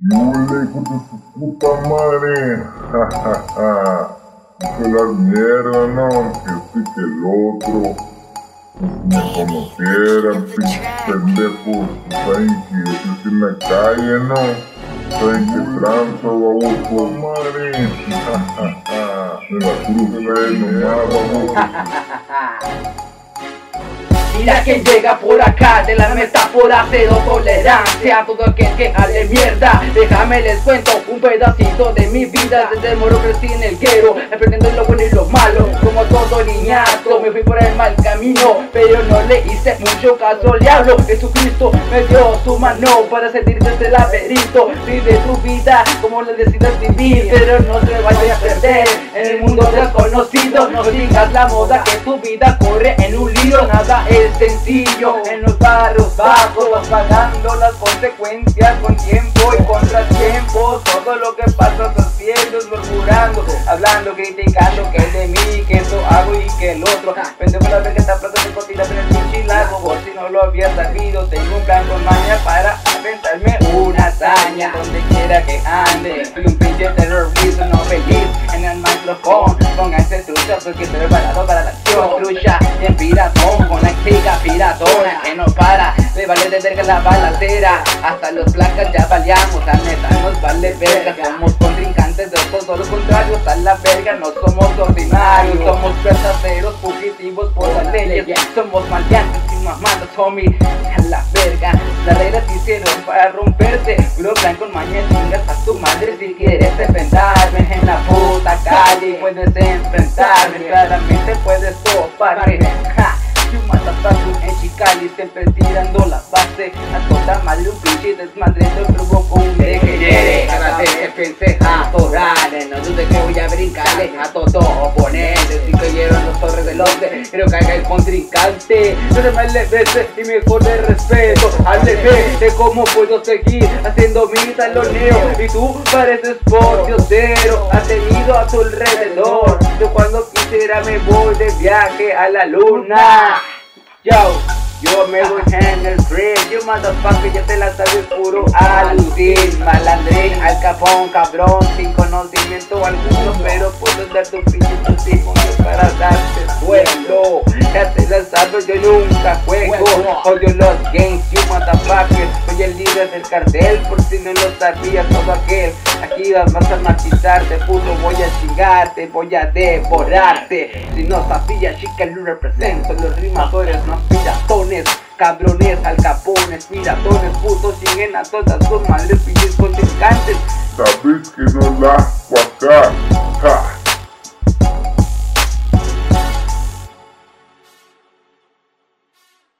Hijo de su puta madre. Ja, Hijo la mierda, no, que este que el otro. Pues me conocieran, pinches pendejos. Saben que yo estoy en la calle, ¿no? Saben que transo, baboso, madre. Ja, ja, ja. Me la crucé nomás, baboso. Mira quién llega por acá de la metáfora cero tolerancia. Todo aquel que hable mierda Déjame les cuento un pedacito de mi vida. Desde moro crecí en el guero Aprendiendo lo bueno y lo malo Como todo niñato me fui por el mal camino Pero no le hice mucho caso. Al diablo Jesucristo me dio su mano para salir de este laberinto. Vive tu vida como la decidas vivir Pero no te vayas a perder. En el mundo desconocido No digas la moda que tu vida corre en un lío. Nada es sencillo En los barrios bajos vas pagando las consecuencias con tiempo y contratiempo. Todo lo que pasa haciendo es murmurando Hablando, criticando que es de mí, que esto hago y que el otro. Pendejo la verga está pronto de cotilla en el pinche lago Por si no lo habías sabido Tengo un plan con maña para aventarme una hazaña. Donde quiera que ande Soy un pinche terrorista, no feliz. En el micrófono Pónganse trucha porque estoy preparado para la acción. Trucha bien piratón con la chica piratona Que no para, le vale de verga la balacera Hasta los placas ya baleamos, la neta nos vale verga. Somos contrincantes de todos los contrarios A la verga no Somos verdaderos fugitivos por las leyes. Somos maleantes y mamadas homie. A la verga, las reglas te hicieron para romperte plan con maña chingas a tu madre si quieres enfrentarme En la puta calle. Puedes enfrentarme Claramente puedes toparme. Ja. You motherfucker en Chicali siempre tirando la base. A toda madre un pinche desmadre once Quiero caiga el contrincante. No le beses y mejor de respeto. Hábleme de cómo puedo seguir haciendo mi taloneo. Y tú pareces por diosero Has tenido a tu alrededor. Yo cuando quisiera me voy de viaje a la luna. Yo, yo me voy en el free You motherfucker, ya te la sabes puro Malandrín, al capón, cabrón Sin conocimiento alguno Pero puedo dar tu pinche testimonio para darte suelo Ya te la sabes, yo nunca juego. Odio los games, El líder del cartel Por si no lo sabías todo aquel. Aquí vas a matizarte, puto voy a chingarte Voy a devorarte. Si no sabías, chica, lo represento Los rimadores más piratones Cabrones, alcapones, piratones, putos Chinguen todas sus madres, pinches contrincantes Sabes que no la acá